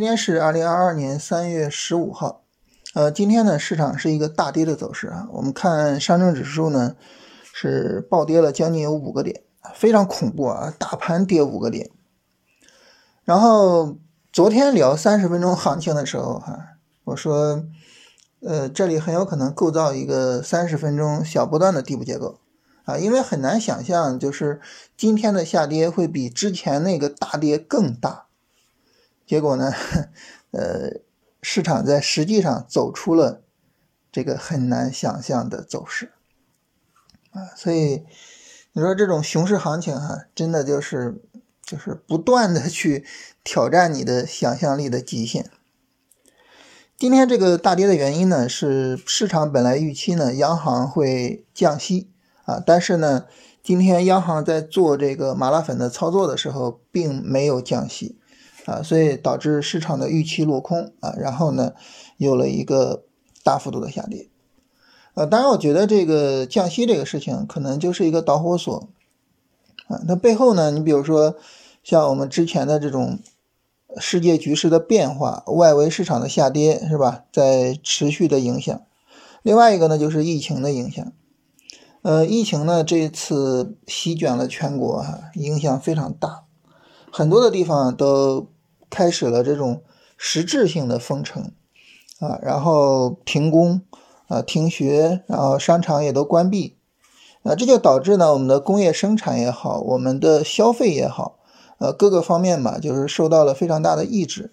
今天是二零二二年三月十五号，呃，今天呢市场是一个大跌的走势啊。我们看上证指数呢是暴跌了将近有五个点，非常恐怖啊，大盘跌五个点。然后昨天聊三十分钟行情的时候哈，我说，呃，这里很有可能构造一个三十分钟小波段的底部结构啊，因为很难想象就是今天的下跌会比之前那个大跌更大。结果呢，呃，市场在实际上走出了这个很难想象的走势啊，所以你说这种熊市行情哈，真的就是就是不断的去挑战你的想象力的极限。今天这个大跌的原因呢，是市场本来预期呢央行会降息啊，但是呢，今天央行在做这个麻辣粉的操作的时候，并没有降息。啊，所以导致市场的预期落空啊，然后呢，有了一个大幅度的下跌。呃，当然，我觉得这个降息这个事情可能就是一个导火索啊。那背后呢，你比如说像我们之前的这种世界局势的变化、外围市场的下跌，是吧，在持续的影响。另外一个呢，就是疫情的影响。呃，疫情呢这次席卷了全国啊，影响非常大。很多的地方都开始了这种实质性的封城啊，然后停工啊、停学，然后商场也都关闭啊，这就导致呢，我们的工业生产也好，我们的消费也好，呃，各个方面吧，就是受到了非常大的抑制。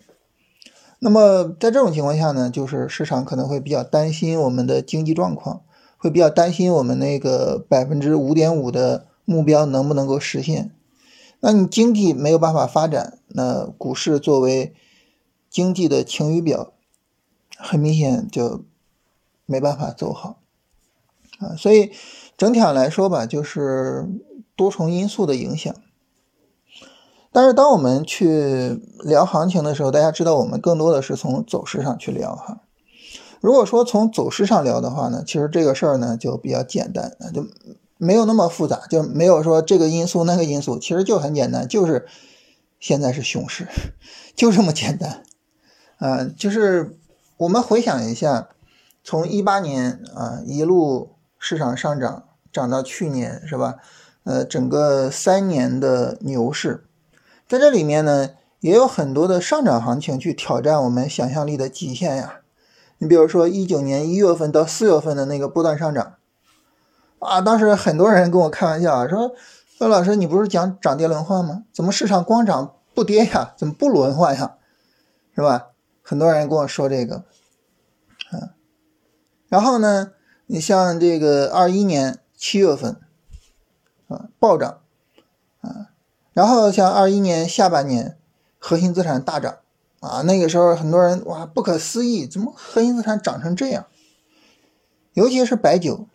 那么在这种情况下呢，就是市场可能会比较担心我们的经济状况，会比较担心我们那个百分之五点五的目标能不能够实现。那你经济没有办法发展，那股市作为经济的晴雨表，很明显就没办法走好啊。所以整体上来说吧，就是多重因素的影响。但是当我们去聊行情的时候，大家知道我们更多的是从走势上去聊哈。如果说从走势上聊的话呢，其实这个事儿呢就比较简单，那就。没有那么复杂，就没有说这个因素那个因素，其实就很简单，就是现在是熊市，就这么简单。啊，就是我们回想一下，从一八年啊一路市场上涨，涨到去年是吧？呃，整个三年的牛市，在这里面呢，也有很多的上涨行情去挑战我们想象力的极限呀。你比如说一九年一月份到四月份的那个波段上涨。啊，当时很多人跟我开玩笑啊说：“说老师，你不是讲涨跌轮换吗？怎么市场光涨不跌呀？怎么不轮换呀？是吧？”很多人跟我说这个，嗯，然后呢，你像这个二一年七月份啊暴涨啊，然后像二一年下半年核心资产大涨啊，那个时候很多人哇不可思议，怎么核心资产涨成这样？尤其是白酒。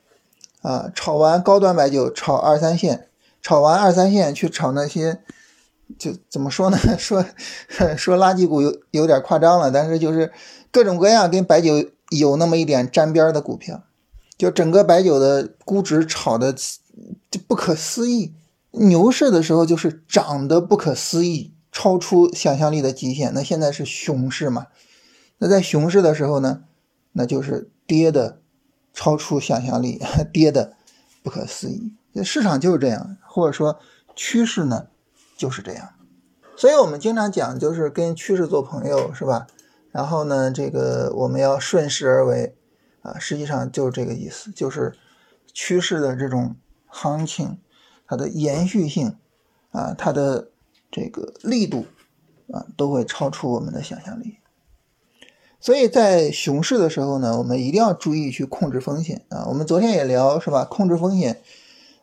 啊，炒完高端白酒，炒二三线，炒完二三线去炒那些，就怎么说呢？说 说垃圾股有有点夸张了，但是就是各种各样跟白酒有那么一点沾边的股票，就整个白酒的估值炒的就不可思议。牛市的时候就是涨得不可思议，超出想象力的极限。那现在是熊市嘛？那在熊市的时候呢，那就是跌的。超出想象力，跌的不可思议。市场就是这样，或者说趋势呢就是这样。所以我们经常讲，就是跟趋势做朋友，是吧？然后呢，这个我们要顺势而为啊，实际上就是这个意思，就是趋势的这种行情，它的延续性啊，它的这个力度啊，都会超出我们的想象力。所以在熊市的时候呢，我们一定要注意去控制风险啊。我们昨天也聊是吧？控制风险，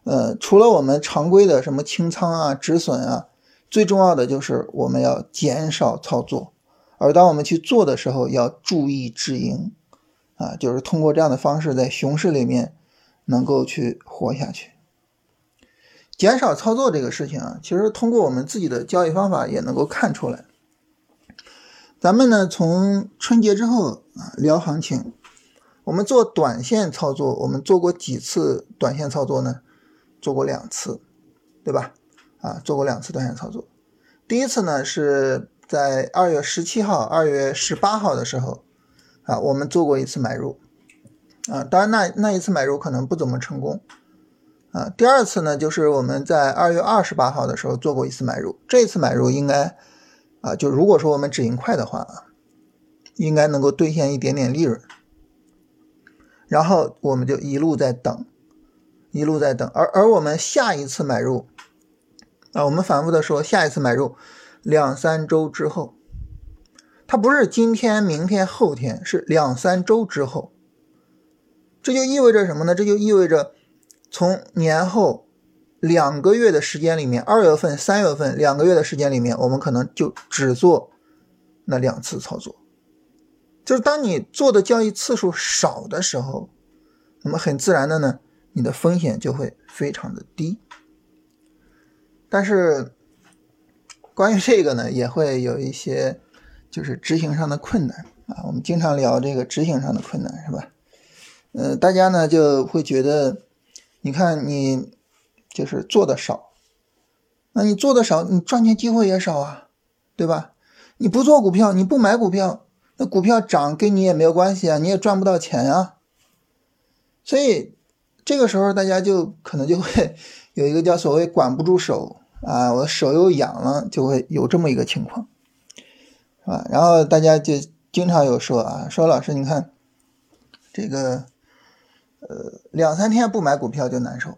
呃，除了我们常规的什么清仓啊、止损啊，最重要的就是我们要减少操作。而当我们去做的时候，要注意止盈啊，就是通过这样的方式，在熊市里面能够去活下去。减少操作这个事情啊，其实通过我们自己的交易方法也能够看出来。咱们呢，从春节之后啊聊行情，我们做短线操作，我们做过几次短线操作呢？做过两次，对吧？啊，做过两次短线操作。第一次呢是在二月十七号、二月十八号的时候啊，我们做过一次买入啊，当然那那一次买入可能不怎么成功啊。第二次呢，就是我们在二月二十八号的时候做过一次买入，这次买入应该啊，就如果说我们止盈快的话啊，应该能够兑现一点点利润。然后我们就一路在等，一路在等，而而我们下一次买入，啊，我们反复的说下一次买入两三周之后，它不是今天、明天、后天，是两三周之后。这就意味着什么呢？这就意味着从年后两个月的时间里面，二月份、三月份两个月的时间里面，我们可能就只做那两次操作。就是当你做的交易次数少的时候，那么很自然的呢，你的风险就会非常的低。但是关于这个呢，也会有一些就是执行上的困难啊。我们经常聊这个执行上的困难，是吧？呃，大家呢就会觉得，你看你就是做的少，那你做的少，你赚钱机会也少啊，对吧？你不做股票，你不买股票。那股票涨跟你也没有关系啊，你也赚不到钱啊。所以这个时候大家就可能就会有一个叫所谓管不住手啊，我手又痒了，就会有这么一个情况，是吧？然后大家就经常有说啊，说老师你看这个呃两三天不买股票就难受。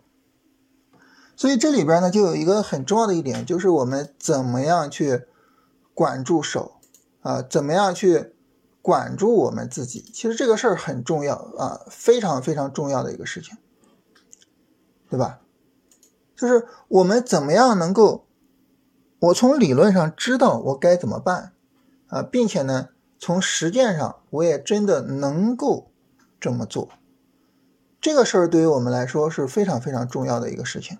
所以这里边呢就有一个很重要的一点，就是我们怎么样去管住手啊，怎么样去。管住我们自己，其实这个事儿很重要啊，非常非常重要的一个事情，对吧？就是我们怎么样能够，我从理论上知道我该怎么办啊，并且呢，从实践上我也真的能够这么做，这个事儿对于我们来说是非常非常重要的一个事情。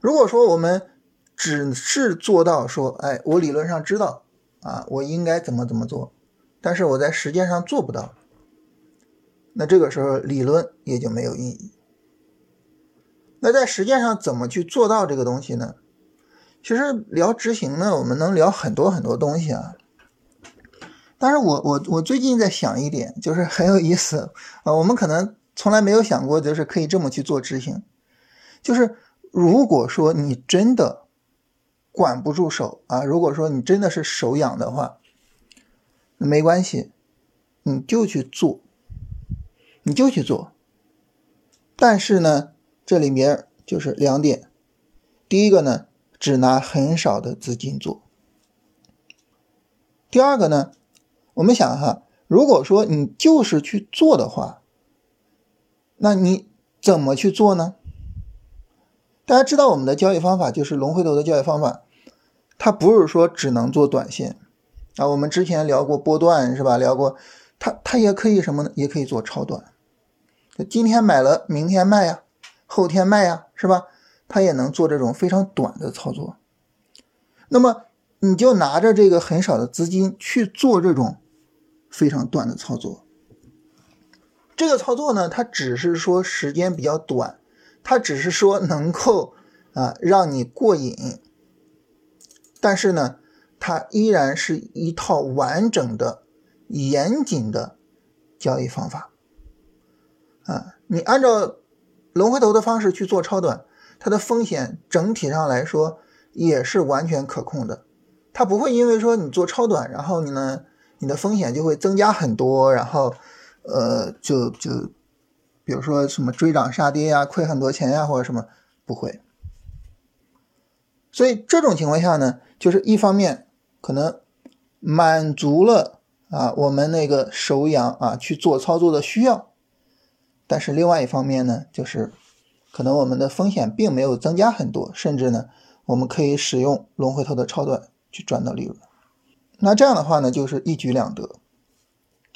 如果说我们只是做到说，哎，我理论上知道啊，我应该怎么怎么做。但是我在实践上做不到，那这个时候理论也就没有意义。那在实践上怎么去做到这个东西呢？其实聊执行呢，我们能聊很多很多东西啊。但是我我我最近在想一点，就是很有意思啊，我们可能从来没有想过，就是可以这么去做执行。就是如果说你真的管不住手啊，如果说你真的是手痒的话。没关系，你就去做，你就去做。但是呢，这里面就是两点。第一个呢，只拿很少的资金做。第二个呢，我们想哈，如果说你就是去做的话，那你怎么去做呢？大家知道我们的交易方法就是龙回头的交易方法，它不是说只能做短线。啊，我们之前聊过波段是吧？聊过，它它也可以什么呢？也可以做超短。今天买了，明天卖呀，后天卖呀，是吧？它也能做这种非常短的操作。那么你就拿着这个很少的资金去做这种非常短的操作。这个操作呢，它只是说时间比较短，它只是说能够啊让你过瘾，但是呢。它依然是一套完整的、严谨的交易方法啊！你按照龙回头的方式去做超短，它的风险整体上来说也是完全可控的。它不会因为说你做超短，然后你呢，你的风险就会增加很多，然后呃，就就比如说什么追涨杀跌呀、亏很多钱呀，或者什么不会。所以这种情况下呢，就是一方面。可能满足了啊，我们那个手痒啊去做操作的需要，但是另外一方面呢，就是可能我们的风险并没有增加很多，甚至呢，我们可以使用龙回头的超短去赚到利润。那这样的话呢，就是一举两得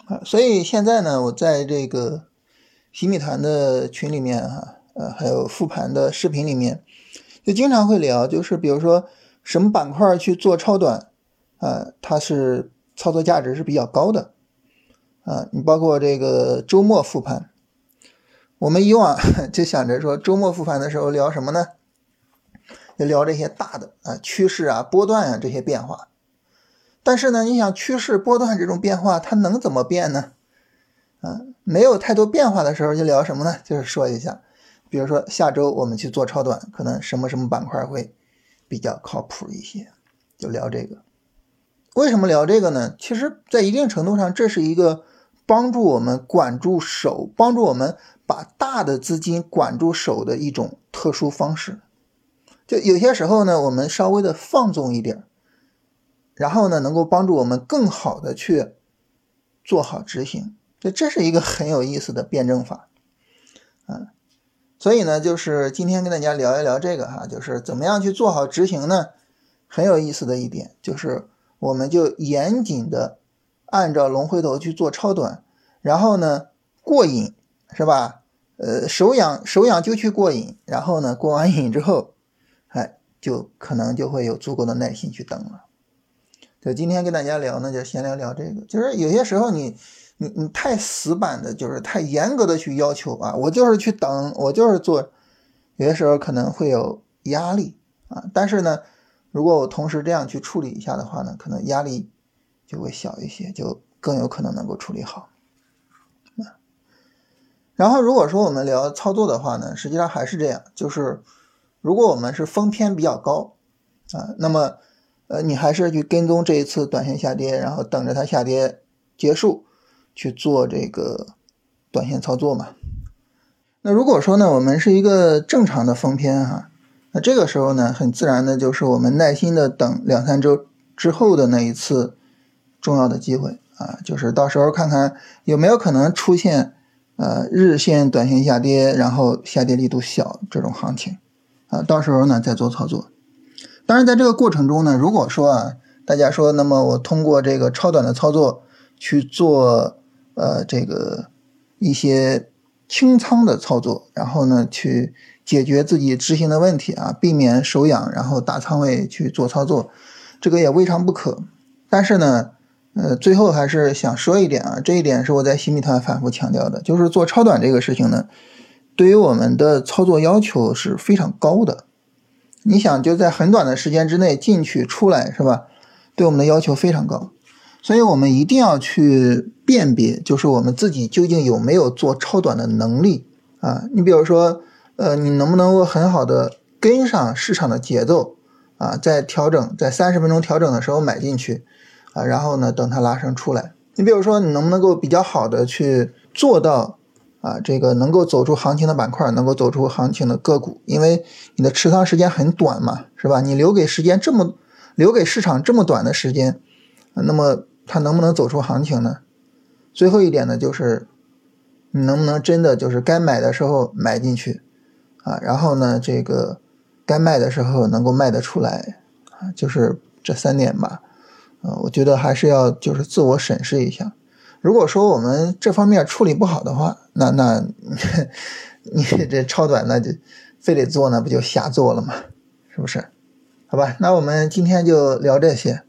啊。所以现在呢，我在这个洗米团的群里面哈，呃，还有复盘的视频里面，就经常会聊，就是比如说什么板块去做超短。啊，它是操作价值是比较高的，啊，你包括这个周末复盘，我们以往 就想着说周末复盘的时候聊什么呢？就聊这些大的啊趋势啊波段啊这些变化，但是呢，你想趋势波段这种变化，它能怎么变呢？啊，没有太多变化的时候，就聊什么呢？就是说一下，比如说下周我们去做超短，可能什么什么板块会比较靠谱一些，就聊这个。为什么聊这个呢？其实，在一定程度上，这是一个帮助我们管住手，帮助我们把大的资金管住手的一种特殊方式。就有些时候呢，我们稍微的放纵一点，然后呢，能够帮助我们更好的去做好执行。就这是一个很有意思的辩证法，啊，所以呢，就是今天跟大家聊一聊这个哈，就是怎么样去做好执行呢？很有意思的一点就是。我们就严谨的按照龙回头去做超短，然后呢过瘾是吧？呃，手痒手痒就去过瘾，然后呢过完瘾之后，哎，就可能就会有足够的耐心去等了。就今天跟大家聊呢，就先聊聊这个，就是有些时候你你你太死板的，就是太严格的去要求啊，我就是去等，我就是做，有些时候可能会有压力啊，但是呢。如果我同时这样去处理一下的话呢，可能压力就会小一些，就更有可能能够处理好。然后如果说我们聊操作的话呢，实际上还是这样，就是如果我们是风偏比较高啊，那么呃你还是去跟踪这一次短线下跌，然后等着它下跌结束去做这个短线操作嘛。那如果说呢，我们是一个正常的风偏哈。那这个时候呢，很自然的就是我们耐心的等两三周之后的那一次重要的机会啊，就是到时候看看有没有可能出现呃日线、短线下跌，然后下跌力度小这种行情啊，到时候呢再做操作。当然，在这个过程中呢，如果说啊，大家说，那么我通过这个超短的操作去做呃这个一些清仓的操作，然后呢去。解决自己执行的问题啊，避免手痒，然后大仓位去做操作，这个也未尝不可。但是呢，呃，最后还是想说一点啊，这一点是我在新米团反复强调的，就是做超短这个事情呢，对于我们的操作要求是非常高的。你想就在很短的时间之内进去出来是吧？对我们的要求非常高，所以我们一定要去辨别，就是我们自己究竟有没有做超短的能力啊？你比如说。呃，你能不能够很好的跟上市场的节奏啊？在调整，在三十分钟调整的时候买进去然后呢，等它拉升出来。你比如说，你能不能够比较好的去做到啊？这个能够走出行情的板块，能够走出行情的个股，因为你的持仓时间很短嘛，是吧？你留给时间这么，留给市场这么短的时间，那么它能不能走出行情呢？最后一点呢，就是你能不能真的就是该买的时候买进去？啊，然后呢，这个该卖的时候能够卖得出来，啊，就是这三点吧。呃，我觉得还是要就是自我审视一下。如果说我们这方面处理不好的话，那那 你这超短那就非得做，那不就瞎做了吗？是不是？好吧，那我们今天就聊这些。